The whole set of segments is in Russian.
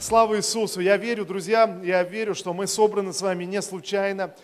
Слава Иисусу! Я верю, друзья, я верю, что мы собраны с вами не случайно,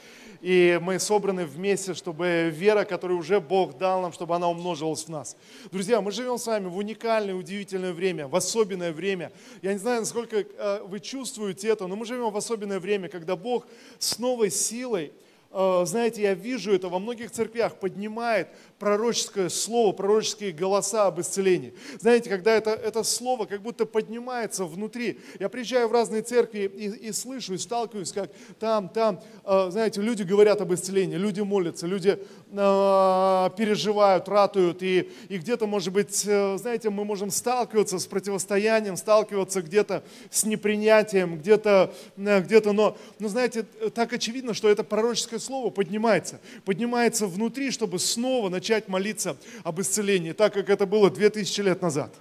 и мы собраны вместе, чтобы вера, которую уже Бог дал нам, чтобы она умножилась в нас. Друзья, мы живем с вами в уникальное, удивительное время, в особенное время. Я не знаю, насколько э, вы чувствуете это, но мы живем в особенное время, когда Бог с новой силой, э, знаете, я вижу это во многих церквях, поднимает пророческое слово, пророческие голоса об исцелении. Знаете, когда это, это слово как будто поднимается внутри. Я приезжаю в разные церкви и, и слышу, и сталкиваюсь, как там, там, э, знаете, люди говорят об исцелении, люди молятся, люди э, переживают, ратуют, и, и где-то, может быть, э, знаете, мы можем сталкиваться с противостоянием, сталкиваться где-то с непринятием, где-то, э, где-то, но, но, знаете, так очевидно, что это пророческое слово поднимается, поднимается внутри, чтобы снова начать начать молиться об исцелении, так как это было 2000 лет назад.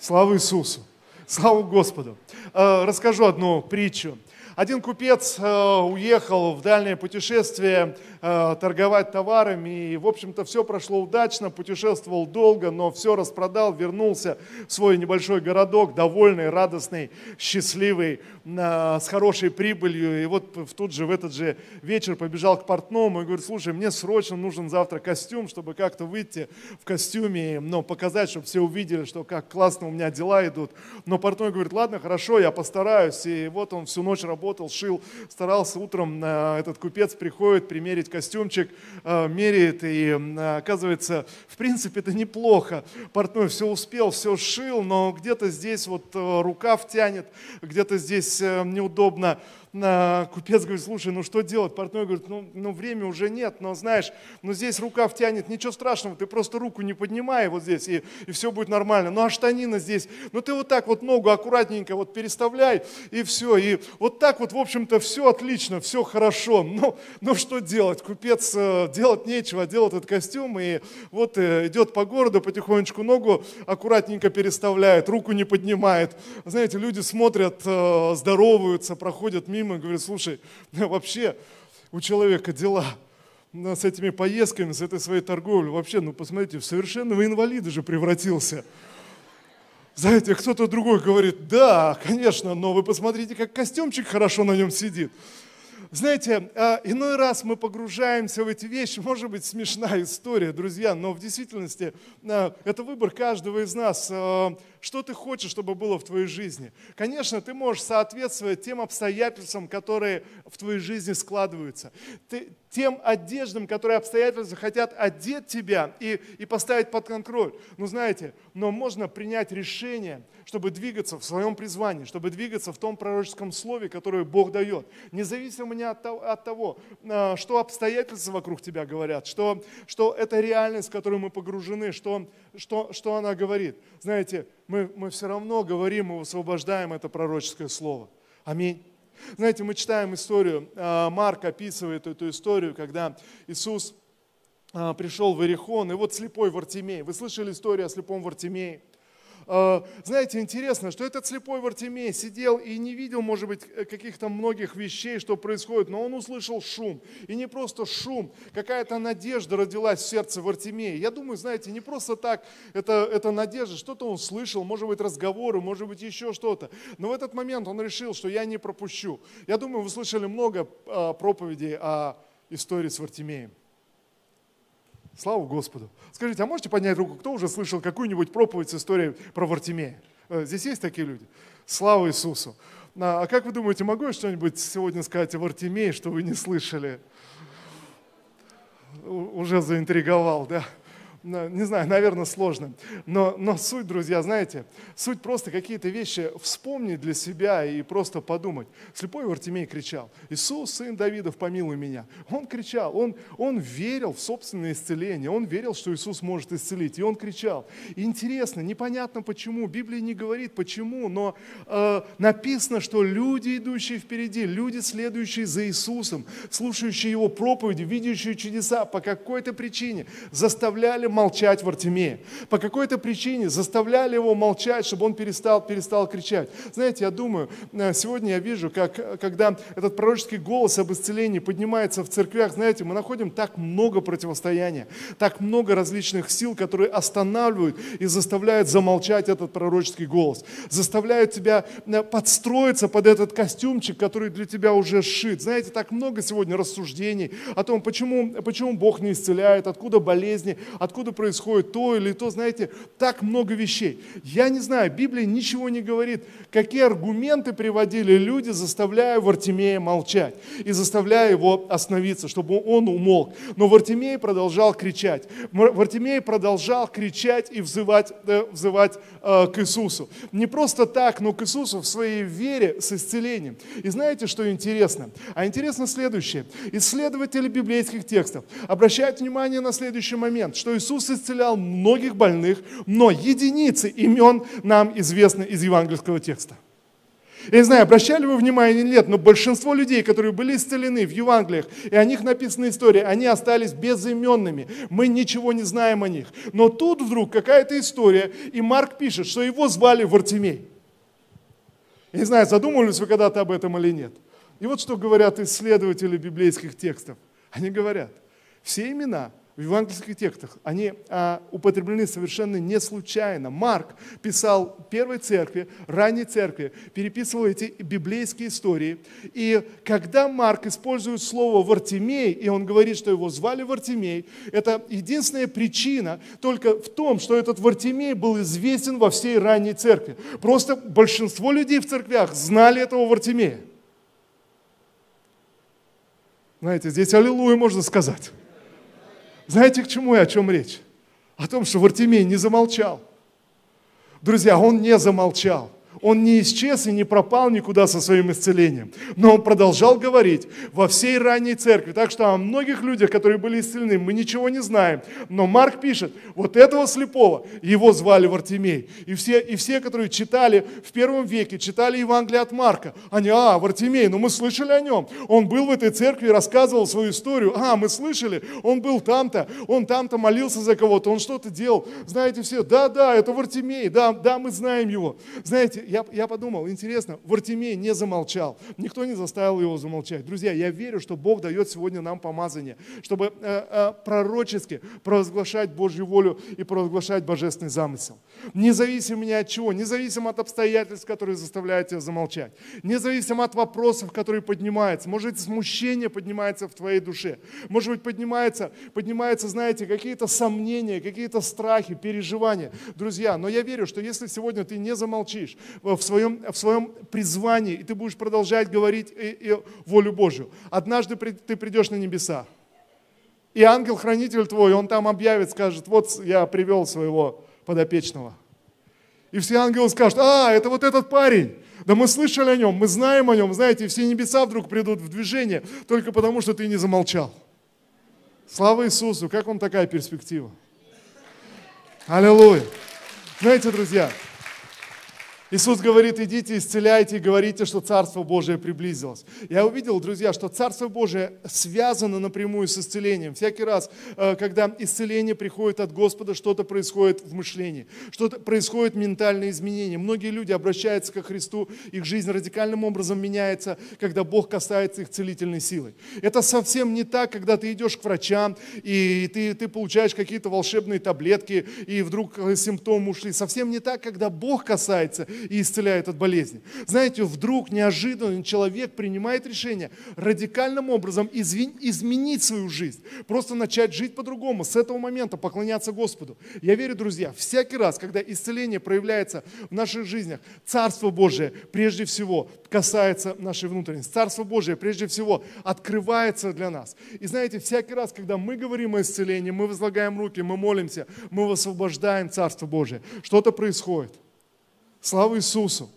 Слава Иисусу! Слава Господу! Э, расскажу одну притчу. Один купец э, уехал в дальнее путешествие Э, торговать товарами. И, в общем-то, все прошло удачно, путешествовал долго, но все распродал, вернулся в свой небольшой городок, довольный, радостный, счастливый, с хорошей прибылью. И вот тут же, в этот же вечер побежал к портному и говорит, слушай, мне срочно нужен завтра костюм, чтобы как-то выйти в костюме, но показать, чтобы все увидели, что как классно у меня дела идут. Но портной говорит, ладно, хорошо, я постараюсь. И вот он всю ночь работал, шил, старался утром, э, этот купец приходит примерить костюмчик, э, меряет, и оказывается, в принципе, это неплохо. Портной все успел, все шил, но где-то здесь вот э, рукав тянет, где-то здесь э, неудобно купец говорит, слушай, ну что делать? Портной говорит, ну, ну время уже нет, но знаешь, ну здесь рука втянет, ничего страшного, ты просто руку не поднимай вот здесь, и, и все будет нормально. Ну а штанина здесь, ну ты вот так вот ногу аккуратненько вот переставляй, и все. И вот так вот, в общем-то, все отлично, все хорошо. Ну, ну что делать? Купец э, делать нечего, делает этот костюм, и вот э, идет по городу, потихонечку ногу аккуратненько переставляет, руку не поднимает. Знаете, люди смотрят, э, здороваются, проходят мимо, мимо и говорит, слушай, вообще у человека дела с этими поездками, с этой своей торговлей, вообще, ну посмотрите, в совершенного инвалида же превратился. Знаете, кто-то другой говорит, да, конечно, но вы посмотрите, как костюмчик хорошо на нем сидит. Знаете, а, иной раз мы погружаемся в эти вещи, может быть, смешная история, друзья, но в действительности а, это выбор каждого из нас. Что ты хочешь, чтобы было в твоей жизни? Конечно, ты можешь соответствовать тем обстоятельствам, которые в твоей жизни складываются. Ты, тем одеждам, которые обстоятельства хотят одеть тебя и, и поставить под контроль. Ну, знаете, но можно принять решение, чтобы двигаться в своем призвании, чтобы двигаться в том пророческом слове, которое Бог дает. Независимо не от того, от того а, что обстоятельства вокруг тебя говорят, что, что это реальность, в которую мы погружены, что, что, что она говорит. Знаете, мы, мы все равно говорим и высвобождаем это пророческое слово. Аминь. Знаете, мы читаем историю, а, Марк описывает эту историю, когда Иисус а, пришел в Иерихон, и вот слепой Вартимей. Вы слышали историю о слепом Вартимее? А, знаете, интересно, что этот слепой Вартимей сидел и не видел, может быть, каких-то многих вещей, что происходит, но он услышал шум. И не просто шум, какая-то надежда родилась в сердце Вартимея. Я думаю, знаете, не просто так это, это надежда, что-то он слышал, может быть, разговоры, может быть, еще что-то. Но в этот момент он решил, что я не пропущу. Я думаю, вы слышали много а, проповедей о истории с Вартимеем. Слава Господу. Скажите, а можете поднять руку, кто уже слышал какую-нибудь проповедь с историей про Вартимея? Э, здесь есть такие люди? Слава Иисусу. А, а как вы думаете, могу я что-нибудь сегодня сказать о Вартимее, что вы не слышали? Уже заинтриговал, да? Не знаю, наверное, сложно. Но, но суть, друзья, знаете, суть просто какие-то вещи вспомнить для себя и просто подумать. Слепой Вартимей кричал, Иисус, сын Давидов, помилуй меня. Он кричал, он, он верил в собственное исцеление, он верил, что Иисус может исцелить, и он кричал. Интересно, непонятно почему, Библия не говорит почему, но э, написано, что люди, идущие впереди, люди, следующие за Иисусом, слушающие Его проповеди, видящие чудеса, по какой-то причине заставляли молчать Вартимея. По какой-то причине заставляли его молчать, чтобы он перестал, перестал кричать. Знаете, я думаю, э, сегодня я вижу, как, когда этот пророческий голос об исцелении поднимается в церквях, знаете, мы находим так много противостояния, так много различных сил, которые останавливают и заставляют замолчать этот пророческий голос, заставляют тебя э, подстроиться под этот костюмчик, который для тебя уже сшит. Знаете, так много сегодня рассуждений о том, почему, почему Бог не исцеляет, откуда болезни, откуда происходит то или то. Знаете, так много вещей. Я не знаю, Библия ничего не говорит, какие аргументы приводили люди, заставляя Вартимея молчать и заставляя его остановиться, чтобы он умолк. Но Вартимей продолжал кричать. Вартимей продолжал кричать и взывать, э, взывать э, к Иисусу. Не просто так, но к Иисусу в своей вере с исцелением. И знаете, что интересно? А интересно следующее. Исследователи библейских текстов обращают внимание на следующий момент, что Иисус исцелял многих больных, но единицы имен нам известны из евангельского текста. Я не знаю, обращали вы внимание или нет, но большинство людей, которые были исцелены в Евангелиях, и о них написана история, они остались безыменными. Мы ничего не знаем о них. Но тут вдруг какая-то история, и Марк пишет, что его звали Вартимей. Я не знаю, задумывались вы когда-то об этом или нет. И вот что говорят исследователи библейских текстов. Они говорят, все имена в евангельских текстах, они а, употреблены совершенно не случайно. Марк писал первой церкви, ранней церкви, переписывал эти библейские истории. И когда Марк использует слово «Вартимей», и он говорит, что его звали Вартимей, это единственная причина только в том, что этот Вартимей был известен во всей ранней церкви. Просто большинство людей в церквях знали этого Вартимея. Знаете, здесь аллилуйя можно сказать. Знаете, к чему и о чем речь? О том, что Вартимей не замолчал. Друзья, он не замолчал. Он не исчез и не пропал никуда со своим исцелением. Но он продолжал говорить во всей ранней церкви. Так что о многих людях, которые были исцелены, мы ничего не знаем. Но Марк пишет, вот этого слепого, его звали Вартимей. И все, и все, которые читали в первом веке, читали Евангелие от Марка, они, а, Вартимей, ну мы слышали о нем. Он был в этой церкви, рассказывал свою историю. А, мы слышали, он был там-то, он там-то молился за кого-то, он что-то делал. Знаете все, да, да, это Вартимей, да, да, мы знаем его. Знаете, я, я подумал, интересно, Вартимей не замолчал, никто не заставил его замолчать. Друзья, я верю, что Бог дает сегодня нам помазание, чтобы э, э, пророчески провозглашать Божью волю и провозглашать божественный замысел. Независимо ни от чего, независимо от обстоятельств, которые заставляют тебя замолчать, независимо от вопросов, которые поднимаются. Может быть, смущение поднимается в твоей душе. Может быть, поднимается, поднимается знаете, какие-то сомнения, какие-то страхи, переживания. Друзья, но я верю, что если сегодня ты не замолчишь, в своем, в своем призвании, и ты будешь продолжать говорить и, и волю Божью. Однажды ты придешь на небеса, и ангел-хранитель твой, он там объявит, скажет, вот я привел своего подопечного. И все ангелы скажут, а, это вот этот парень. Да мы слышали о нем, мы знаем о нем. Знаете, все небеса вдруг придут в движение только потому, что ты не замолчал. Слава Иисусу, как вам такая перспектива? Аллилуйя. Знаете, друзья, Иисус говорит, идите, исцеляйте и говорите, что Царство Божие приблизилось. Я увидел, друзья, что Царство Божие связано напрямую с исцелением. Всякий раз, э, когда исцеление приходит от Господа, что-то происходит в мышлении, что-то происходит ментальные изменения. Многие люди обращаются ко Христу, их жизнь радикальным образом меняется, когда Бог касается их целительной силой. Это совсем не так, когда ты идешь к врачам, и ты, ты получаешь какие-то волшебные таблетки, и вдруг симптомы ушли. Совсем не так, когда Бог касается, и исцеляет от болезни. Знаете, вдруг неожиданно человек принимает решение радикальным образом изменить свою жизнь, просто начать жить по-другому, с этого момента поклоняться Господу. Я верю, друзья, всякий раз, когда исцеление проявляется в наших жизнях, Царство Божие прежде всего касается нашей внутренности. Царство Божие прежде всего открывается для нас. И знаете, всякий раз, когда мы говорим о исцелении, мы возлагаем руки, мы молимся, мы высвобождаем Царство Божие, что-то происходит. Слава Иисусу!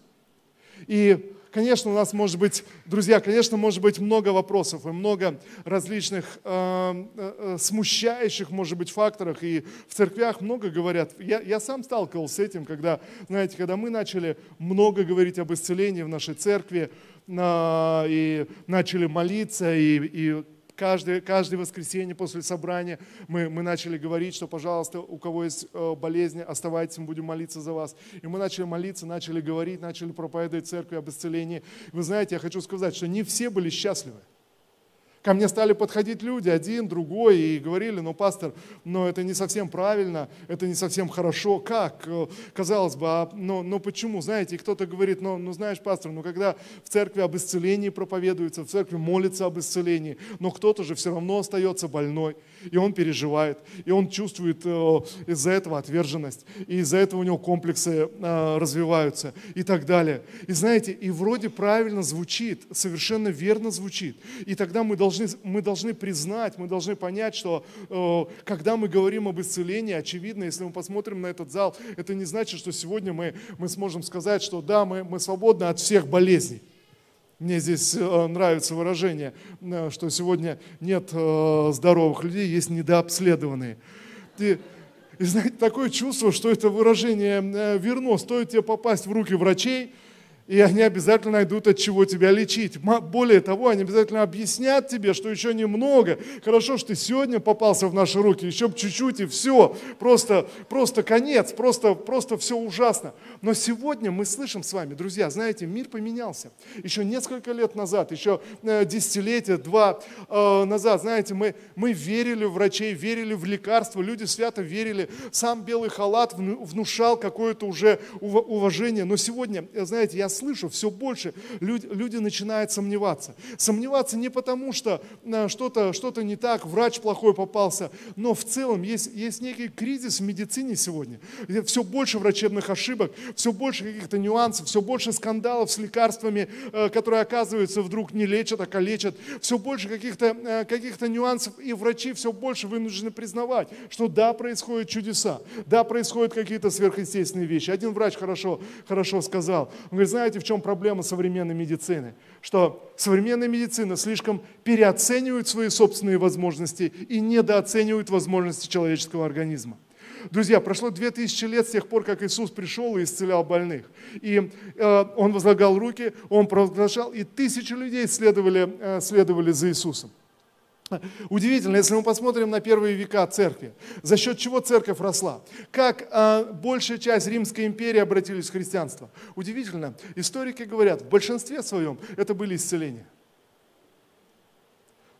И, конечно, у нас может быть, друзья, конечно, может быть много вопросов и много различных э, э, смущающих, может быть, факторов. И в церквях много говорят. Я, я сам сталкивался с этим, когда, знаете, когда мы начали много говорить об исцелении в нашей церкви, э, и начали молиться, и, и каждое, каждое воскресенье после собрания мы, мы начали говорить, что, пожалуйста, у кого есть э, болезни, оставайтесь, мы будем молиться за вас. И мы начали молиться, начали говорить, начали проповедовать церкви об исцелении. Вы знаете, я хочу сказать, что не все были счастливы. Ко мне стали подходить люди, один, другой, и говорили, ну, пастор, но это не совсем правильно, это не совсем хорошо. Как? Э, казалось бы, а, но, но почему? Знаете, кто-то говорит, ну, ну, знаешь, пастор, ну, когда в церкви об исцелении проповедуется, в церкви молится об исцелении, но кто-то же все равно остается больной, и он переживает, и он чувствует э, из-за этого отверженность, и из-за этого у него комплексы э, развиваются и так далее. И знаете, и вроде правильно звучит, совершенно верно звучит. И тогда мы должны должны, мы должны признать, мы должны понять, что э, когда мы говорим об исцелении, очевидно, если мы посмотрим на этот зал, это не значит, что сегодня мы, мы сможем сказать, что да, мы, мы свободны от всех болезней. Мне здесь э, нравится выражение, э, что сегодня нет здоровых людей, есть недообследованные. И, и знаете, такое чувство, что это выражение верно. Стоит тебе попасть в руки врачей, и они обязательно найдут, от чего тебя лечить. Более того, они обязательно объяснят тебе, что еще немного. Хорошо, что ты сегодня попался в наши руки, еще чуть-чуть и все. Просто, просто конец, просто, просто все ужасно. Но сегодня мы слышим с вами, друзья, знаете, мир поменялся. Еще несколько лет назад, еще э, десятилетия, два э, назад, знаете, мы, мы верили в врачей, верили в лекарства, люди свято верили. Сам белый халат внушал какое-то уже уважение. Но сегодня, э, знаете, я слышу, все больше люди, люди начинают сомневаться. Сомневаться не потому, что э, что-то что не так, врач плохой попался, но в целом есть, есть некий кризис в медицине сегодня. Все больше врачебных ошибок, все больше каких-то нюансов, все больше скандалов с лекарствами, э, которые, оказывается, вдруг не лечат, а калечат. Все больше каких-то э, каких нюансов, и врачи все больше вынуждены признавать, что да, происходят чудеса, да, происходят какие-то сверхъестественные вещи. Один врач хорошо, хорошо сказал, он говорит, знаете, в чем проблема современной медицины? Что современная медицина слишком переоценивает свои собственные возможности и недооценивает возможности человеческого организма. Друзья, прошло две тысячи лет с тех пор, как Иисус пришел и исцелял больных. И э, Он возлагал руки, Он провозглашал, и тысячи людей следовали, э, следовали за Иисусом. Удивительно, если мы посмотрим на первые века церкви, за счет чего церковь росла, как а, большая часть Римской империи обратились в христианство. Удивительно, историки говорят, в большинстве своем это были исцеления.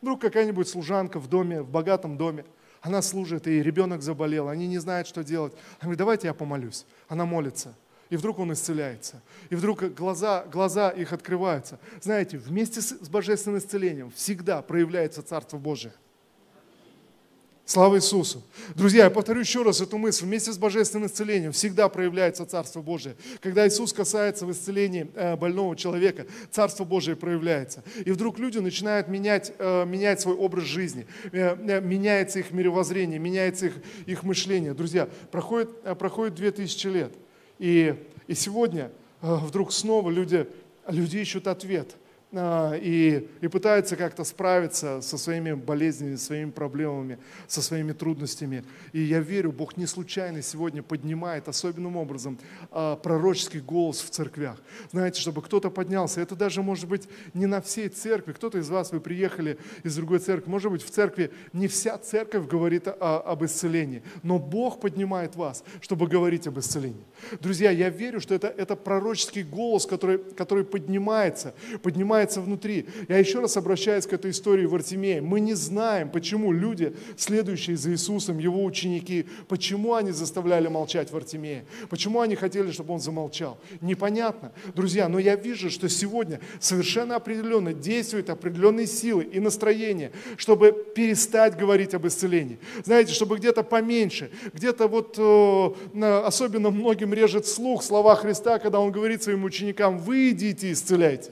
Вдруг какая-нибудь служанка в доме, в богатом доме, она служит, и ребенок заболел, они не знают, что делать. Она говорит, давайте я помолюсь. Она молится и вдруг он исцеляется. И вдруг глаза, глаза их открываются. Знаете, вместе с, с божественным исцелением всегда проявляется Царство Божие. Слава Иисусу. Друзья, я повторю еще раз эту мысль. Вместе с божественным исцелением всегда проявляется Царство Божие. Когда Иисус касается в исцелении э, больного человека, Царство Божие проявляется. И вдруг люди начинают менять, э, менять свой образ жизни, э, меняется их мировоззрение, меняется их, их мышление. Друзья, проходит, проходит 2000 лет. И, и сегодня э, вдруг снова люди, люди ищут ответ – и, и пытается как-то справиться со своими болезнями, своими проблемами, со своими трудностями. И я верю, Бог не случайно сегодня поднимает особенным образом а, пророческий голос в церквях. Знаете, чтобы кто-то поднялся. Это даже может быть не на всей церкви. Кто-то из вас, вы приехали из другой церкви. Может быть, в церкви не вся церковь говорит о, об исцелении, но Бог поднимает вас, чтобы говорить об исцелении. Друзья, я верю, что это, это пророческий голос, который, который поднимается, поднимается поднимается внутри. Я еще раз обращаюсь к этой истории в Артемее. Мы не знаем, почему люди, следующие за Иисусом, его ученики, почему они заставляли молчать в Артемее, почему они хотели, чтобы он замолчал. Непонятно. Друзья, но я вижу, что сегодня совершенно определенно действуют определенные силы и настроения, чтобы перестать говорить об исцелении. Знаете, чтобы где-то поменьше, где-то вот э, особенно многим режет слух слова Христа, когда он говорит своим ученикам, вы идите и исцеляйте.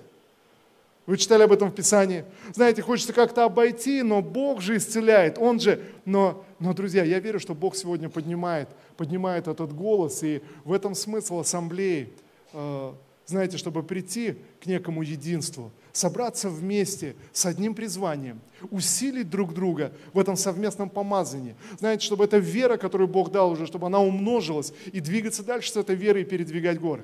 Вы читали об этом в Писании. Знаете, хочется как-то обойти, но Бог же исцеляет. Он же... Но, но, друзья, я верю, что Бог сегодня поднимает, поднимает этот голос. И в этом смысл ассамблеи. Э, знаете, чтобы прийти к некому единству, собраться вместе с одним призванием, усилить друг друга в этом совместном помазании. Знаете, чтобы эта вера, которую Бог дал уже, чтобы она умножилась и двигаться дальше с этой верой и передвигать горы.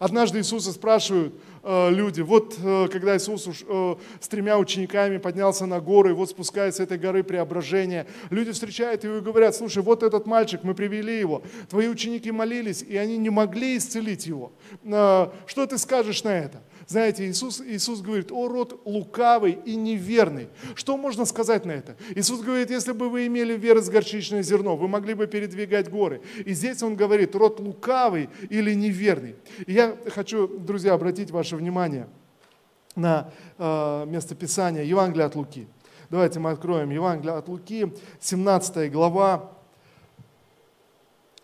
Однажды Иисуса спрашивают э, люди, вот э, когда Иисус уж, э, с тремя учениками поднялся на гору, и вот спускается с этой горы преображения, люди встречают его и говорят, слушай, вот этот мальчик, мы привели его, твои ученики молились, и они не могли исцелить его. Э, что ты скажешь на это? Знаете, Иисус, Иисус говорит, о род лукавый и неверный. Что можно сказать на это? Иисус говорит, если бы вы имели веру с горчичное зерно, вы могли бы передвигать горы. И здесь Он говорит, род лукавый или неверный. И я хочу, друзья, обратить ваше внимание на э, местописание Евангелия от Луки. Давайте мы откроем Евангелие от Луки, 17 глава,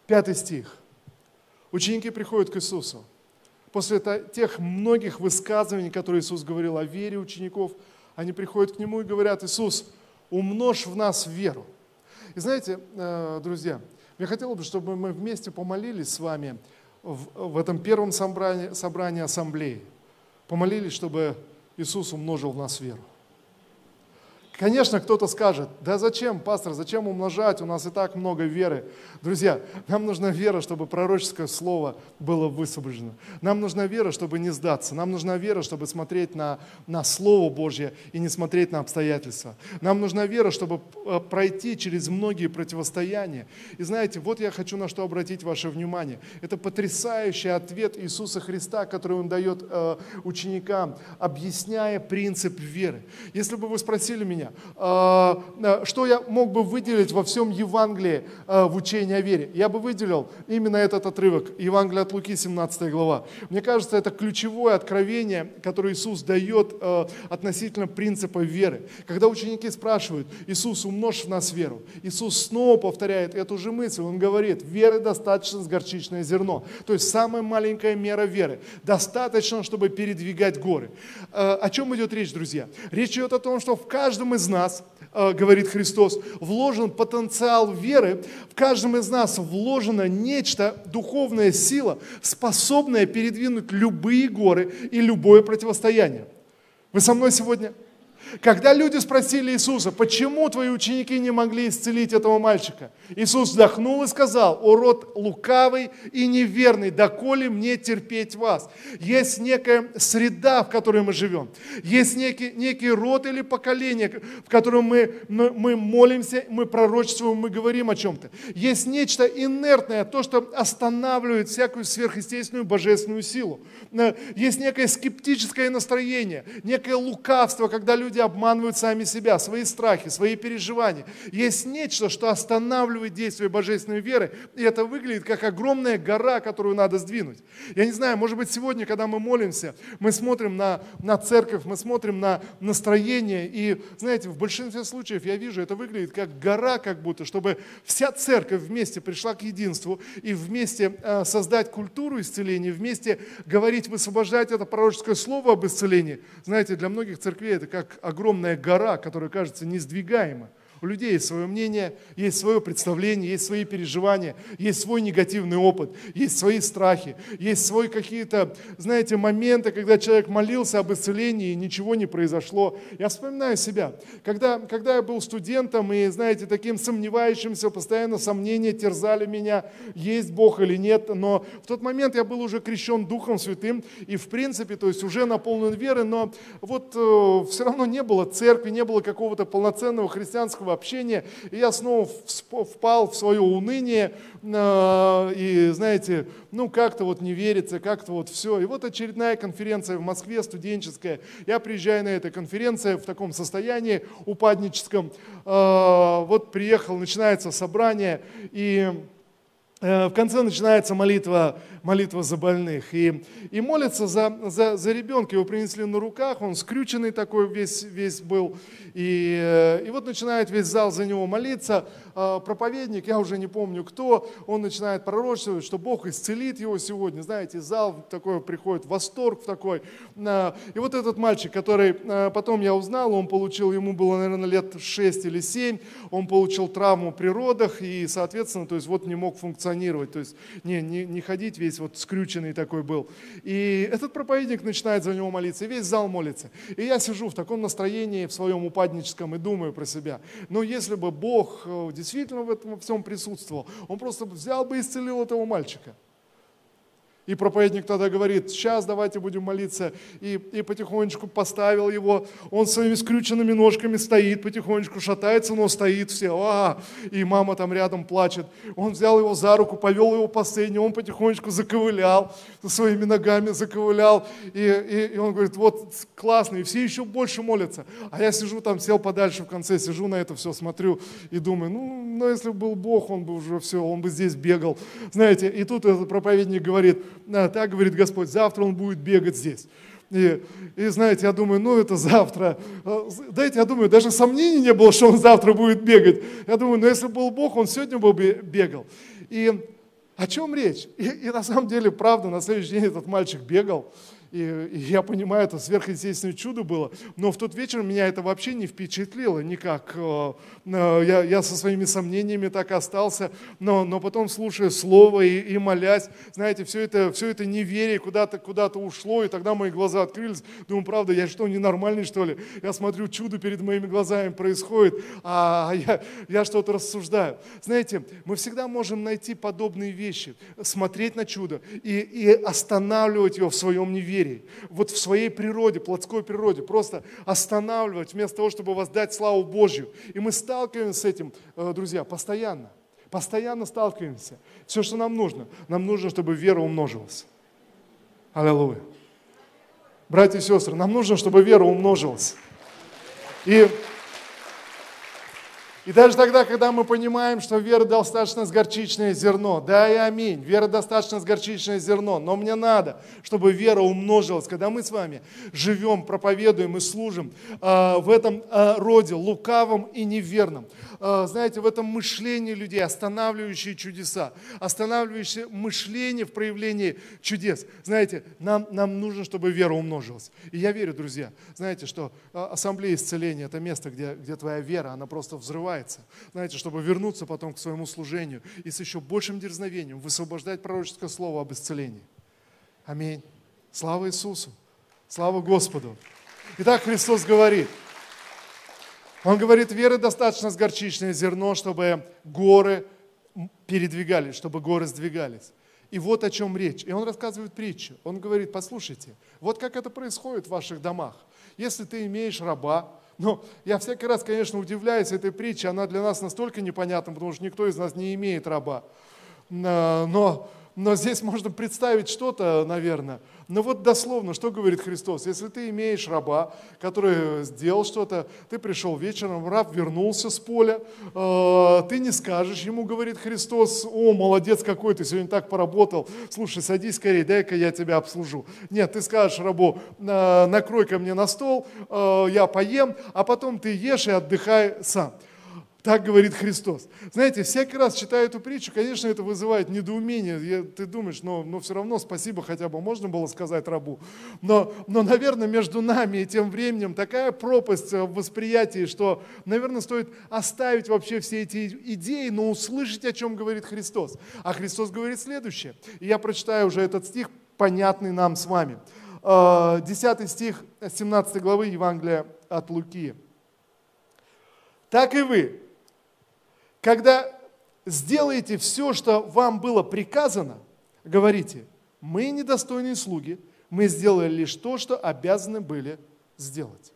5 стих. Ученики приходят к Иисусу после тех многих высказываний, которые Иисус говорил о вере учеников, они приходят к Нему и говорят, Иисус, умножь в нас веру. И знаете, э, друзья, я хотел бы, чтобы мы вместе помолились с вами в, этом первом собрании, собрании ассамблеи. Помолились, чтобы Иисус умножил в нас веру. Конечно, кто-то скажет, да зачем, пастор, зачем умножать, у нас и так много веры. Друзья, нам нужна вера, чтобы пророческое слово было высвобождено. Нам нужна вера, чтобы не сдаться. Нам нужна вера, чтобы смотреть на, на Слово Божье и не смотреть на обстоятельства. Нам нужна вера, чтобы э, пройти через многие противостояния. И знаете, вот я хочу на что обратить ваше внимание. Это потрясающий ответ Иисуса Христа, который Он дает э, ученикам, объясняя принцип веры. Если бы вы спросили меня, сегодня, а, а, что я мог бы выделить во всем Евангелии а, в учении о вере? Я бы выделил именно этот отрывок, Евангелие от Луки, 17 глава. Мне кажется, это ключевое откровение, которое Иисус дает относительно принципа веры. Когда ученики спрашивают, Иисус, умножь в нас веру, Иисус снова повторяет эту же мысль, Он говорит, веры достаточно с горчичное зерно. То есть самая маленькая мера веры. Достаточно, чтобы передвигать горы. О чем идет речь, друзья? Речь идет о том, что в каждом нас, э, говорит Христос, вложен потенциал веры, в каждом из нас вложена нечто, духовная сила, способная передвинуть любые горы и любое противостояние. Вы со мной сегодня? Когда люди спросили Иисуса, почему твои ученики не могли исцелить этого мальчика, Иисус вздохнул и сказал, о род лукавый и неверный, доколе мне терпеть вас. Есть некая среда, в которой мы живем. Есть некий, некий род или поколение, в котором мы, мы молимся, мы пророчествуем, мы говорим о чем-то. Есть нечто инертное, то, что останавливает всякую сверхъестественную божественную силу. Э, есть некое скептическое настроение, некое лукавство, когда люди люди обманывают сами себя, свои страхи, свои переживания. Есть нечто, что останавливает действие божественной веры, и это выглядит как огромная гора, которую надо сдвинуть. Я не знаю, может быть, сегодня, когда мы молимся, мы смотрим на, на церковь, мы смотрим на настроение, и, знаете, в большинстве случаев я вижу, это выглядит как гора, как будто, чтобы вся церковь вместе пришла к единству и вместе э, создать культуру исцеления, вместе говорить, высвобождать это пророческое слово об исцелении. Знаете, для многих церквей это как огромная гора, которая кажется несдвигаема. У людей есть свое мнение, есть свое представление, есть свои переживания, есть свой негативный опыт, есть свои страхи, есть свои какие-то, знаете, моменты, когда человек молился об исцелении и ничего не произошло. Я вспоминаю себя, когда, когда я был студентом и, знаете, таким сомневающимся, постоянно сомнения терзали меня, есть Бог или нет, но в тот момент я был уже крещен Духом Святым и, в принципе, то есть уже наполнен веры, но вот э, все равно не было церкви, не было какого-то полноценного христианского близкого общения, и я снова впал в свое уныние, а, и, знаете, ну как-то вот не верится, как-то вот все. И вот очередная конференция в Москве, студенческая. Я приезжаю на эту конференцию в таком состоянии упадническом. А, вот приехал, начинается собрание, и в конце начинается молитва молитва за больных. И, и молится за, за, за ребенка. Его принесли на руках, он скрюченный такой весь, весь был. И, э, и вот начинает весь зал за него молиться. А, проповедник, я уже не помню кто, он начинает пророчествовать, что Бог исцелит его сегодня. Знаете, зал такой приходит, восторг в такой. А, и вот этот мальчик, который а, потом я узнал, он получил, ему было, наверное, лет 6 или 7, он получил травму при родах и, соответственно, то есть вот не мог функционировать, то есть не, не, не ходить весь весь вот скрюченный такой был. И этот проповедник начинает за него молиться, и весь зал молится. И я сижу в таком настроении, в своем упадническом, и думаю про себя. Но если бы Бог э, действительно в этом всем присутствовал, Он просто взял бы и исцелил этого мальчика. И проповедник тогда говорит, сейчас давайте будем молиться. И, и потихонечку поставил его. Он своими скрюченными ножками стоит, потихонечку шатается, но стоит все. А, и мама там рядом плачет. Он взял его за руку, повел его по сцене, он потихонечку заковылял, своими ногами заковылял. И, и, и он говорит, вот классно, и все еще больше молятся. А я сижу там, сел подальше в конце, сижу на это все, смотрю и думаю, ну, ну если бы был Бог, он бы уже все, он бы здесь бегал. Знаете, и тут этот проповедник говорит, так говорит Господь, завтра он будет бегать здесь. И, и знаете, я думаю, ну это завтра. Дайте, я думаю, даже сомнений не было, что он завтра будет бегать. Я думаю, ну если был Бог, он сегодня бы бегал. И о чем речь? И, и на самом деле, правда, на следующий день этот мальчик бегал. И, и я понимаю, это сверхъестественное чудо было. Но в тот вечер меня это вообще не впечатлило никак. Э, э, я, я со своими сомнениями так остался. Но, но потом, слушая слово и, и молясь, знаете, все это, все это неверие куда-то куда ушло. И тогда мои глаза открылись. Думаю, правда, я что, ненормальный, что ли? Я смотрю, чудо перед моими глазами происходит, а я, я что-то рассуждаю. Знаете, мы всегда можем найти подобные вещи, смотреть на чудо и, и останавливать его в своем неверии неверии, вот в своей природе, плотской природе, просто останавливать вместо того, чтобы воздать славу Божью. И мы сталкиваемся с этим, э, друзья, постоянно. Постоянно сталкиваемся. Все, что нам нужно, нам нужно, чтобы вера умножилась. Аллилуйя. Братья и сестры, нам нужно, чтобы вера умножилась. И и даже тогда, когда мы понимаем, что вера достаточно с горчичное зерно, да и аминь, вера достаточно с горчичное зерно, но мне надо, чтобы вера умножилась. Когда мы с вами живем, проповедуем и служим э, в этом э, роде лукавом и неверном, э, знаете, в этом мышлении людей, останавливающие чудеса, останавливающие мышление в проявлении чудес, знаете, нам, нам нужно, чтобы вера умножилась. И я верю, друзья, знаете, что ассамблея исцеления – это место, где, где твоя вера, она просто взрывается знаете, чтобы вернуться потом к своему служению и с еще большим дерзновением высвобождать пророческое слово об исцелении. Аминь. Слава Иисусу. Слава Господу. Итак, Христос говорит, Он говорит, веры достаточно с горчичное зерно, чтобы горы передвигались, чтобы горы сдвигались. И вот о чем речь. И он рассказывает притчу. Он говорит, послушайте, вот как это происходит в ваших домах. Если ты имеешь раба, но я всякий раз, конечно, удивляюсь этой притче, она для нас настолько непонятна, потому что никто из нас не имеет раба. Но но здесь можно представить что-то, наверное. Но вот дословно, что говорит Христос? Если ты имеешь раба, который сделал что-то, ты пришел вечером, раб вернулся с поля, э, ты не скажешь ему, говорит Христос, о, молодец какой, ты сегодня так поработал, слушай, садись скорее, дай-ка я тебя обслужу. Нет, ты скажешь рабу, накрой ко мне на стол, э, я поем, а потом ты ешь и отдыхай сам. Так говорит Христос. Знаете, всякий раз читая эту притчу, конечно, это вызывает недоумение. Ты думаешь, но, но все равно спасибо хотя бы можно было сказать рабу. Но, но, наверное, между нами и тем временем такая пропасть в восприятии, что, наверное, стоит оставить вообще все эти идеи, но услышать, о чем говорит Христос. А Христос говорит следующее. И я прочитаю уже этот стих, понятный нам с вами. 10 э, стих 17 главы Евангелия от Луки. Так и вы, когда сделаете все, что вам было приказано, говорите, мы недостойные слуги, мы сделали лишь то, что обязаны были сделать.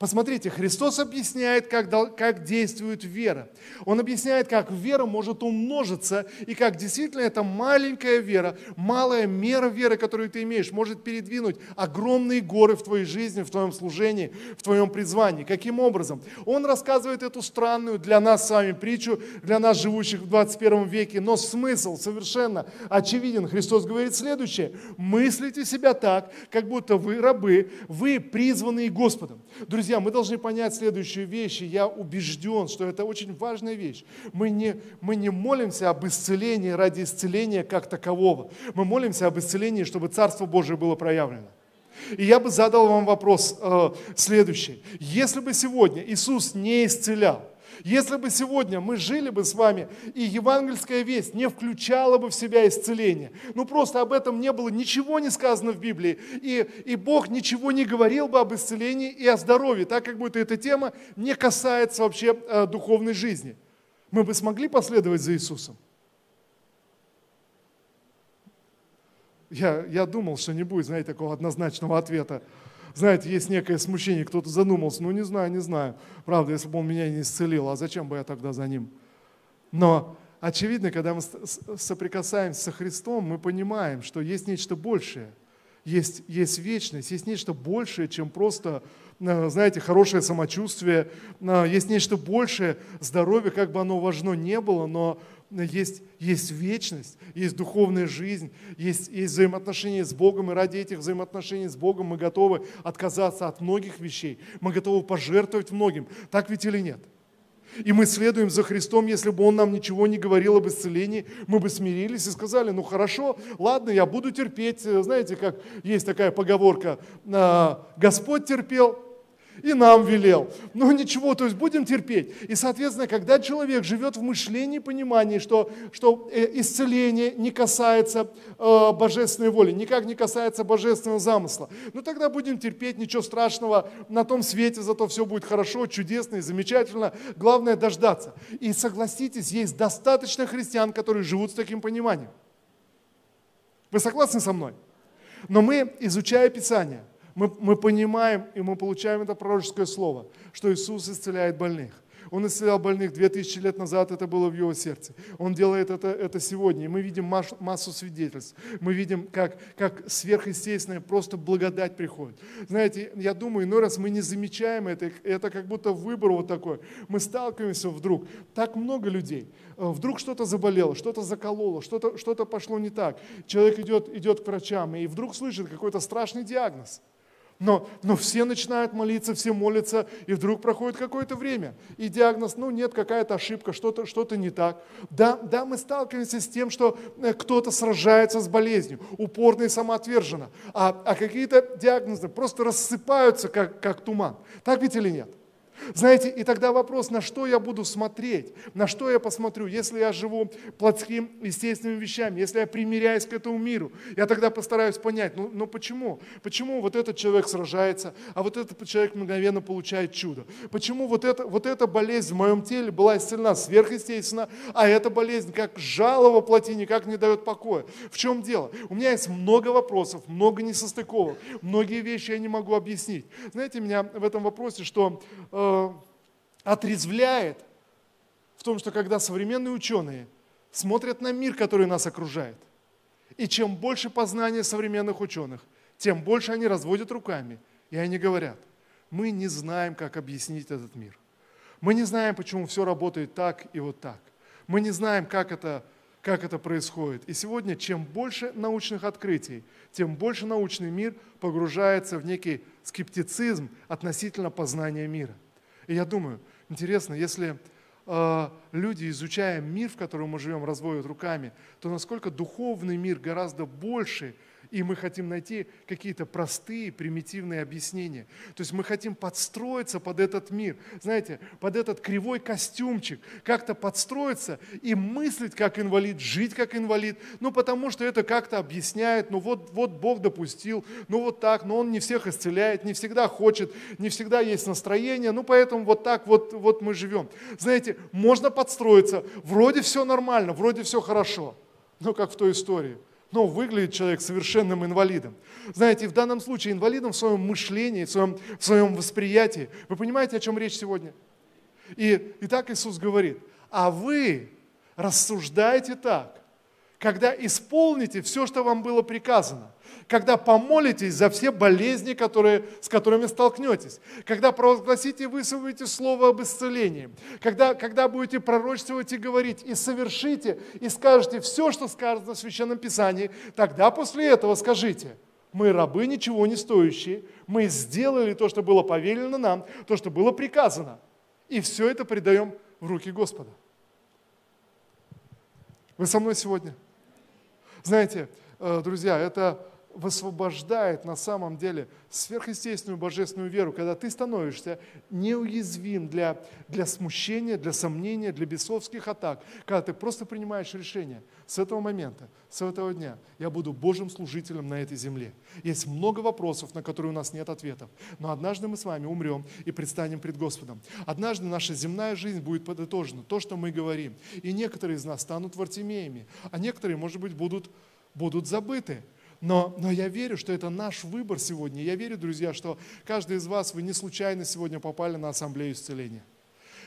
Посмотрите, Христос объясняет, как, как действует вера. Он объясняет, как вера может умножиться, и как действительно эта маленькая вера, малая мера веры, которую ты имеешь, может передвинуть огромные горы в твоей жизни, в твоем служении, в твоем призвании. Каким образом? Он рассказывает эту странную для нас с вами притчу, для нас, живущих в 21 веке, но смысл совершенно очевиден. Христос говорит следующее. Мыслите себя так, как будто вы рабы, вы призванные Господом. Друзья, Друзья, мы должны понять следующую вещь, и я убежден, что это очень важная вещь. Мы не, мы не молимся об исцелении ради исцеления как такового. Мы молимся об исцелении, чтобы Царство Божие было проявлено. И я бы задал вам вопрос э, следующий. Если бы сегодня Иисус не исцелял, если бы сегодня мы жили бы с вами, и евангельская весть не включала бы в себя исцеление, ну просто об этом не было, ничего не сказано в Библии, и, и Бог ничего не говорил бы об исцелении и о здоровье, так как будто эта тема не касается вообще э, духовной жизни, мы бы смогли последовать за Иисусом? Я, я думал, что не будет, знаете, такого однозначного ответа. Знаете, есть некое смущение, кто-то задумался, ну не знаю, не знаю. Правда, если бы он меня не исцелил, а зачем бы я тогда за ним? Но очевидно, когда мы соприкасаемся со Христом, мы понимаем, что есть нечто большее. Есть, есть вечность, есть нечто большее, чем просто, э, знаете, хорошее самочувствие. Э, есть нечто большее, здоровье, как бы оно важно не было, но есть, есть вечность, есть духовная жизнь, есть, есть взаимоотношения с Богом, и ради этих взаимоотношений с Богом мы готовы отказаться от многих вещей, мы готовы пожертвовать многим. Так ведь или нет? И мы следуем за Христом, если бы Он нам ничего не говорил об исцелении, мы бы смирились и сказали, ну хорошо, ладно, я буду терпеть. Знаете, как есть такая поговорка, «А, Господь терпел, и нам велел. Ну ничего, то есть будем терпеть. И, соответственно, когда человек живет в мышлении, понимании, что, что э, исцеление не касается э, божественной воли, никак не касается божественного замысла, ну тогда будем терпеть, ничего страшного, на том свете зато все будет хорошо, чудесно и замечательно. Главное дождаться. И согласитесь, есть достаточно христиан, которые живут с таким пониманием. Вы согласны со мной? Но мы, изучая Писание, мы, мы понимаем и мы получаем это пророческое слово, что Иисус исцеляет больных. Он исцелял больных 2000 лет назад, это было в его сердце. Он делает это, это сегодня. И мы видим массу, массу свидетельств. Мы видим, как, как сверхъестественная просто благодать приходит. Знаете, я думаю, иной раз мы не замечаем это. Это как будто выбор вот такой. Мы сталкиваемся вдруг. Так много людей. Вдруг что-то заболело, что-то закололо, что-то что пошло не так. Человек идет, идет к врачам и вдруг слышит какой-то страшный диагноз. Но, но все начинают молиться, все молятся, и вдруг проходит какое-то время. И диагноз, ну нет, какая-то ошибка, что-то что не так. Да, да, мы сталкиваемся с тем, что э, кто-то сражается с болезнью, упорно и самоотверженно. А, а какие-то диагнозы просто рассыпаются, как, как туман. Так ведь или нет? Знаете, и тогда вопрос, на что я буду смотреть, на что я посмотрю, если я живу плотским, естественными вещами, если я примиряюсь к этому миру, я тогда постараюсь понять, ну, ну почему? Почему вот этот человек сражается, а вот этот человек мгновенно получает чудо? Почему вот, это, вот эта болезнь в моем теле была исцелена сверхъестественно, а эта болезнь как жало во плоти никак не дает покоя? В чем дело? У меня есть много вопросов, много несостыковок, многие вещи я не могу объяснить. Знаете, меня в этом вопросе, что Э, отрезвляет в том, что когда современные ученые смотрят на мир, который нас окружает, и чем больше познания современных ученых, тем больше они разводят руками, и они говорят, мы не знаем, как объяснить этот мир. Мы не знаем, почему все работает так и вот так. Мы не знаем, как это, как это происходит. И сегодня, чем больше научных открытий, тем больше научный мир погружается в некий скептицизм относительно познания мира – и я думаю, интересно, если э, люди, изучая мир, в котором мы живем, разводят руками, то насколько духовный мир гораздо больше – и мы хотим найти какие-то простые, примитивные объяснения. То есть мы хотим подстроиться под этот мир, знаете, под этот кривой костюмчик, как-то подстроиться и мыслить как инвалид, жить как инвалид, ну потому что это как-то объясняет, ну вот, вот Бог допустил, ну вот так, но Он не всех исцеляет, не всегда хочет, не всегда есть настроение, ну поэтому вот так вот, вот мы живем. Знаете, можно подстроиться, вроде все нормально, вроде все хорошо, но как в той истории – но выглядит человек совершенным инвалидом. Знаете, в данном случае инвалидом в своем мышлении, в своем, в своем восприятии. Вы понимаете, о чем речь сегодня? И, и так Иисус говорит, а вы рассуждаете так, когда исполните все, что вам было приказано, когда помолитесь за все болезни, которые, с которыми столкнетесь, когда провозгласите и высвоите слово об исцелении, когда, когда будете пророчествовать и говорить, и совершите, и скажете все, что сказано в Священном Писании, тогда после этого скажите, мы рабы ничего не стоящие, мы сделали то, что было повелено нам, то, что было приказано, и все это предаем в руки Господа. Вы со мной сегодня? Знаете, э, друзья, это высвобождает на самом деле сверхъестественную божественную веру, когда ты становишься неуязвим для, для смущения, для сомнения, для бесовских атак, когда ты просто принимаешь решение. С этого момента, с этого дня я буду Божьим служителем на этой земле. Есть много вопросов, на которые у нас нет ответов, но однажды мы с вами умрем и предстанем пред Господом. Однажды наша земная жизнь будет подытожена, то, что мы говорим. И некоторые из нас станут вартимеями, а некоторые, может быть, будут, будут забыты. Но, но я верю, что это наш выбор сегодня. Я верю, друзья, что каждый из вас, вы не случайно сегодня попали на ассамблею исцеления.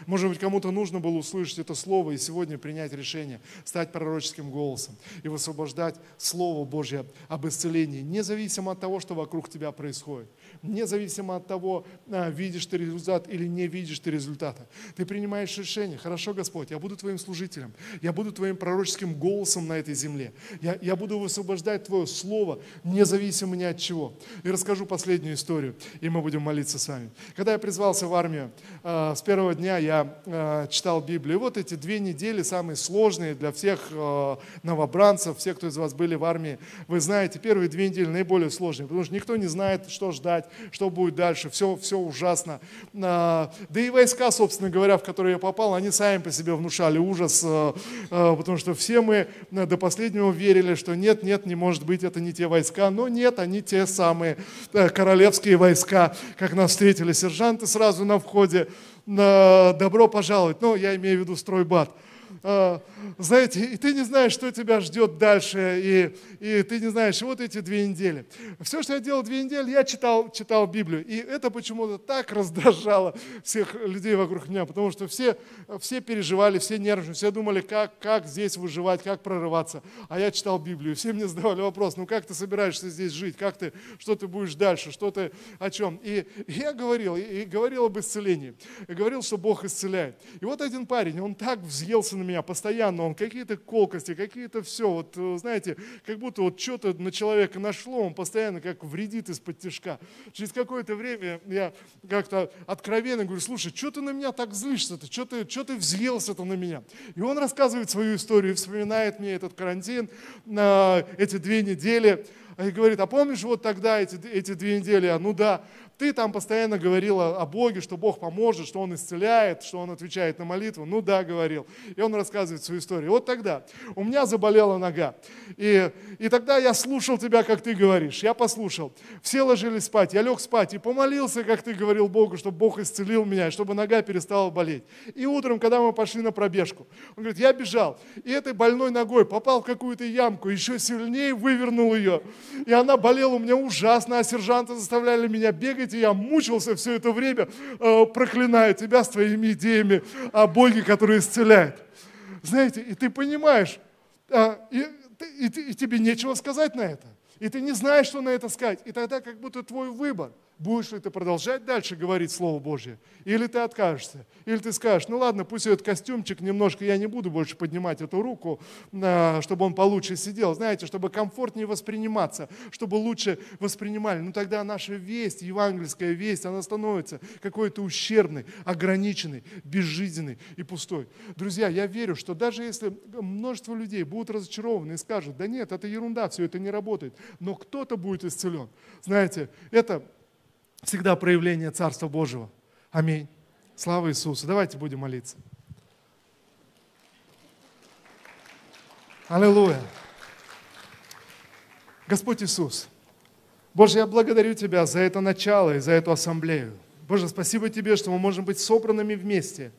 Может быть, кому-то нужно было услышать это слово и сегодня принять решение, стать пророческим голосом и высвобождать Слово Божье об исцелении, независимо от того, что вокруг тебя происходит независимо от того, а, видишь ты результат или не видишь ты результата. Ты принимаешь решение, хорошо, Господь, я буду твоим служителем, я буду твоим пророческим голосом на этой земле, я, я буду высвобождать твое слово, независимо ни от чего. И расскажу последнюю историю, и мы будем молиться с вами. Когда я призвался в армию, а, с первого дня я а, читал Библию. И вот эти две недели самые сложные для всех новобранцев, всех, кто из вас были в армии. Вы знаете, первые две недели наиболее сложные, потому что никто не знает, что ждать, что будет дальше, все, все ужасно. А, да и войска, собственно говоря, в которые я попал, они сами по себе внушали ужас, а, а, потому что все мы до последнего верили, что нет, нет, не может быть, это не те войска, но нет, они те самые королевские войска, как нас встретили сержанты сразу на входе, добро пожаловать, ну, я имею в виду стройбат. А, знаете, и ты не знаешь, что тебя ждет дальше, и, и ты не знаешь, вот эти две недели. Все, что я делал две недели, я читал, читал Библию, и это почему-то так раздражало всех людей вокруг меня, потому что все, все переживали, все нервничали, все думали, как, как здесь выживать, как прорываться, а я читал Библию, все мне задавали вопрос, ну как ты собираешься здесь жить, как ты, что ты будешь дальше, что ты, о чем. И, я говорил, и, говорил об исцелении, говорил, что Бог исцеляет. И вот один парень, он так взъелся на на меня постоянно, он какие-то колкости, какие-то все, вот э, знаете, как будто вот что-то на человека нашло, он постоянно как вредит из-под тяжка. Через какое-то время я как-то откровенно говорю, слушай, что ты на меня так злишься-то, что ты, что ты взъелся-то на меня? И он рассказывает свою историю, вспоминает мне этот карантин, эти две недели, и говорит, а помнишь вот тогда эти, эти две недели? Я, ну да. Ты там постоянно говорила о Боге, что Бог поможет, что Он исцеляет, что Он отвечает на молитву. Ну да, говорил. И он рассказывает свою историю. Вот тогда у меня заболела нога. И, и тогда я слушал тебя, как ты говоришь. Я послушал. Все ложились спать. Я лег спать и помолился, как ты говорил Богу, чтобы Бог исцелил меня, чтобы нога перестала болеть. И утром, когда мы пошли на пробежку, он говорит, я бежал. И этой больной ногой попал в какую-то ямку, еще сильнее вывернул ее. И она болела у меня ужасно, а сержанты заставляли меня бегать, и я мучился все это время, э, проклиная тебя с твоими идеями о Боге, который исцеляет. Знаете, и ты понимаешь, э, и, и, и тебе нечего сказать на это. И ты не знаешь, что на это сказать. И тогда как будто твой выбор – Будешь ли ты продолжать дальше говорить Слово Божье? Или ты откажешься? Или ты скажешь, ну ладно, пусть этот костюмчик немножко, я не буду больше поднимать эту руку, а, чтобы он получше сидел. Знаете, чтобы комфортнее восприниматься, чтобы лучше воспринимали. Ну тогда наша весть, евангельская весть, она становится какой-то ущербной, ограниченной, безжизненной и пустой. Друзья, я верю, что даже если множество людей будут разочарованы и скажут, да нет, это ерунда, все это не работает, но кто-то будет исцелен. Знаете, это всегда проявление Царства Божьего. Аминь. Слава Иисусу. Давайте будем молиться. Аллилуйя. Господь Иисус, Боже, я благодарю Тебя за это начало и за эту ассамблею. Боже, спасибо Тебе, что мы можем быть собранными вместе.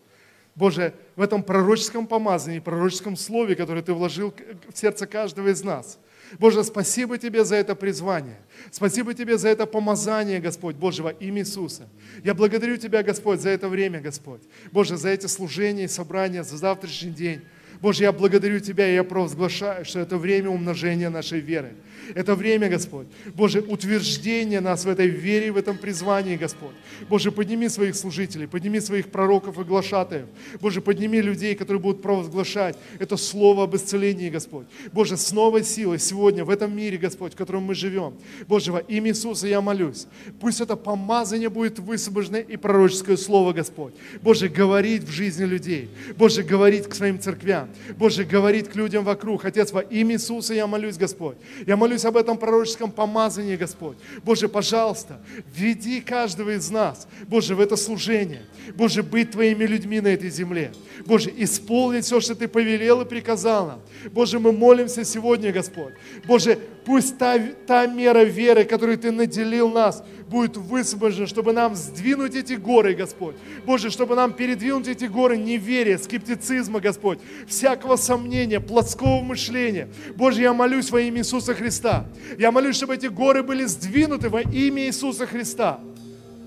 Боже, в этом пророческом помазании, пророческом слове, которое Ты вложил в сердце каждого из нас – Боже, спасибо Тебе за это призвание. Спасибо Тебе за это помазание, Господь, Божьего имя Иисуса. Я благодарю Тебя, Господь, за это время, Господь. Боже, за эти служения и собрания, за завтрашний день. Боже, я благодарю Тебя, и я провозглашаю, что это время умножения нашей веры. Это время, Господь. Боже, утверждение нас в этой вере, в этом призвании, Господь. Боже, подними своих служителей, подними своих пророков и глашатаев. Боже, подними людей, которые будут провозглашать это слово об исцелении, Господь. Боже, с новой силой сегодня в этом мире, Господь, в котором мы живем. Боже, во имя Иисуса я молюсь. Пусть это помазание будет высвобождено и пророческое слово, Господь. Боже, говорить в жизни людей. Боже, говорить к своим церквям. Боже, говорить к людям вокруг. Отец, во имя Иисуса я молюсь, Господь. Я молюсь молюсь об этом пророческом помазании, Господь. Боже, пожалуйста, веди каждого из нас, Боже, в это служение. Боже, быть Твоими людьми на этой земле. Боже, исполнить все, что Ты повелел и приказал нам. Боже, мы молимся сегодня, Господь. Боже, Пусть та, та мера веры, которую Ты наделил нас, будет высвобождена, чтобы нам сдвинуть эти горы, Господь. Боже, чтобы нам передвинуть эти горы неверия, скептицизма, Господь, всякого сомнения, плотского мышления. Боже, я молюсь во имя Иисуса Христа. Я молюсь, чтобы эти горы были сдвинуты во имя Иисуса Христа.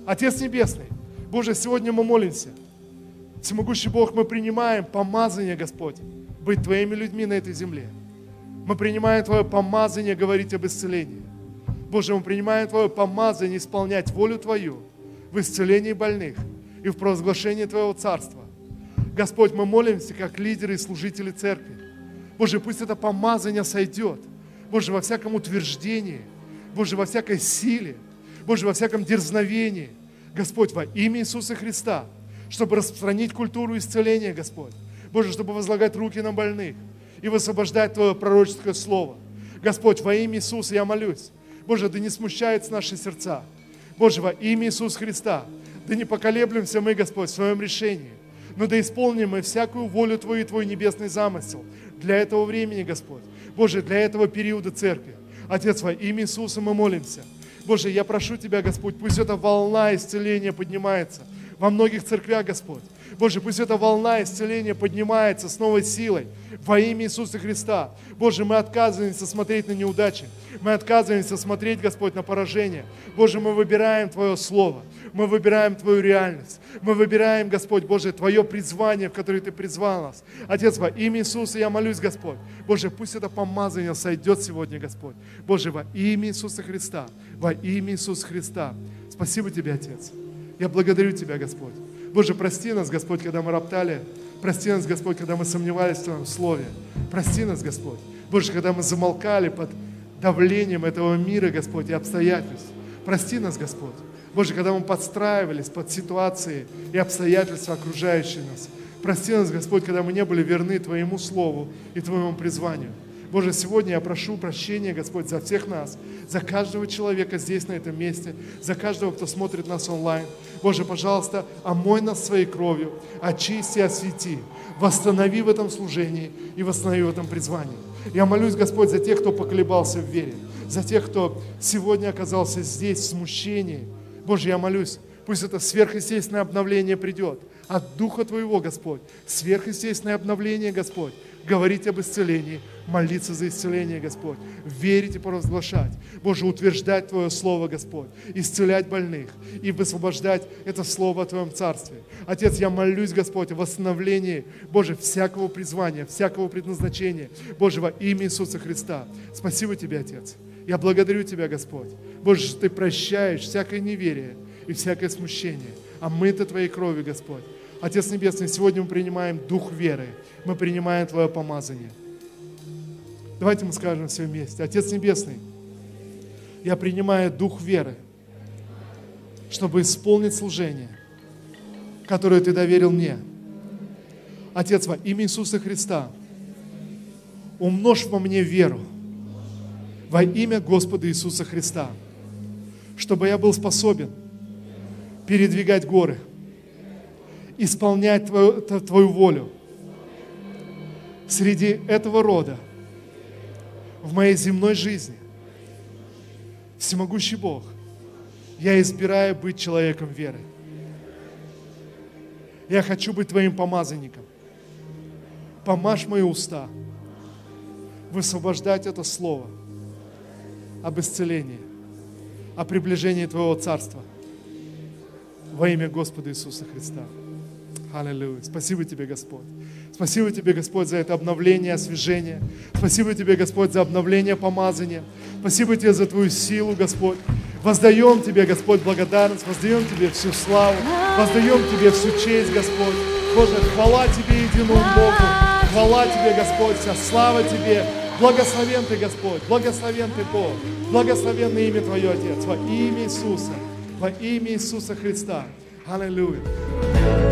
Отец Небесный, Боже, сегодня мы молимся. Всемогущий Бог, мы принимаем помазание, Господь, быть Твоими людьми на этой земле. Мы принимаем Твое помазание говорить об исцелении. Боже, мы принимаем Твое помазание исполнять волю Твою в исцелении больных и в провозглашении Твоего Царства. Господь, мы молимся как лидеры и служители церкви. Боже, пусть это помазание сойдет. Боже, во всяком утверждении, Боже, во всякой силе, Боже, во всяком дерзновении. Господь, во имя Иисуса Христа, чтобы распространить культуру исцеления, Господь. Боже, чтобы возлагать руки на больных и высвобождать Твое пророческое слово. Господь, во имя Иисуса я молюсь, Боже, да не смущается наши сердца. Боже, во имя Иисуса Христа, да не поколеблемся мы, Господь, в своем решении, но да исполним мы всякую волю Твою и Твой небесный замысел для этого времени, Господь. Боже, для этого периода церкви. Отец, во имя Иисуса мы молимся. Боже, я прошу Тебя, Господь, пусть эта волна исцеления поднимается во многих церквях, Господь. Боже, пусть эта волна исцеления поднимается с новой силой во имя Иисуса Христа. Боже, мы отказываемся смотреть на неудачи. Мы отказываемся смотреть, Господь, на поражение. Боже, мы выбираем Твое Слово. Мы выбираем Твою реальность. Мы выбираем, Господь, Боже, Твое призвание, в которое Ты призвал нас. Отец, во имя Иисуса я молюсь, Господь. Боже, пусть это помазание сойдет сегодня, Господь. Боже, во имя Иисуса Христа. Во имя Иисуса Христа. Спасибо Тебе, Отец. Я благодарю Тебя, Господь. Боже, прости нас, Господь, когда мы роптали. Прости нас, Господь, когда мы сомневались в Твоем Слове. Прости нас, Господь. Боже, когда мы замолкали под давлением этого мира, Господь, и обстоятельств. Прости нас, Господь. Боже, когда мы подстраивались под ситуации и обстоятельства, окружающие нас. Прости нас, Господь, когда мы не были верны Твоему Слову и Твоему призванию. Боже, сегодня я прошу прощения, Господь, за всех нас, за каждого человека здесь, на этом месте, за каждого, кто смотрит нас онлайн. Боже, пожалуйста, омой нас своей кровью, очисти, освети, восстанови в этом служении и восстанови в этом призвании. Я молюсь, Господь, за тех, кто поколебался в вере, за тех, кто сегодня оказался здесь в смущении. Боже, я молюсь, пусть это сверхъестественное обновление придет от Духа Твоего, Господь. Сверхъестественное обновление, Господь говорить об исцелении, молиться за исцеление, Господь, верить и провозглашать. Боже, утверждать Твое Слово, Господь, исцелять больных и высвобождать это Слово о Твоем Царстве. Отец, я молюсь, Господь, о восстановлении, Боже, всякого призвания, всякого предназначения, Боже, во имя Иисуса Христа. Спасибо Тебе, Отец. Я благодарю Тебя, Господь. Боже, что Ты прощаешь всякое неверие и всякое смущение. А мы-то Твоей крови, Господь. Отец Небесный, сегодня мы принимаем дух веры, мы принимаем Твое помазание. Давайте мы скажем все вместе. Отец Небесный, я принимаю дух веры, чтобы исполнить служение, которое Ты доверил мне. Отец, во имя Иисуса Христа, умножь во мне веру во имя Господа Иисуса Христа, чтобы я был способен передвигать горы – исполнять твою, твою волю среди этого рода в моей земной жизни. Всемогущий Бог, я избираю быть человеком веры. Я хочу быть Твоим помазанником. Помажь мои уста высвобождать это слово об исцелении, о приближении Твоего Царства во имя Господа Иисуса Христа. Аллилуйя. Спасибо Тебе, Господь. Спасибо Тебе, Господь, за это обновление, освежение. Спасибо Тебе, Господь, за обновление помазания. Спасибо Тебе за Твою силу, Господь. Воздаем Тебе, Господь, благодарность, воздаем Тебе всю славу, воздаем Тебе всю честь, Господь. Боже, хвала Тебе, единому Богу. Хвала Тебе, Господь, вся слава Тебе. Благословен Ты, Господь, благословен Ты, Бог. Благословенное имя Твое, Отец, во имя Иисуса, во имя Иисуса Христа. Аллилуйя.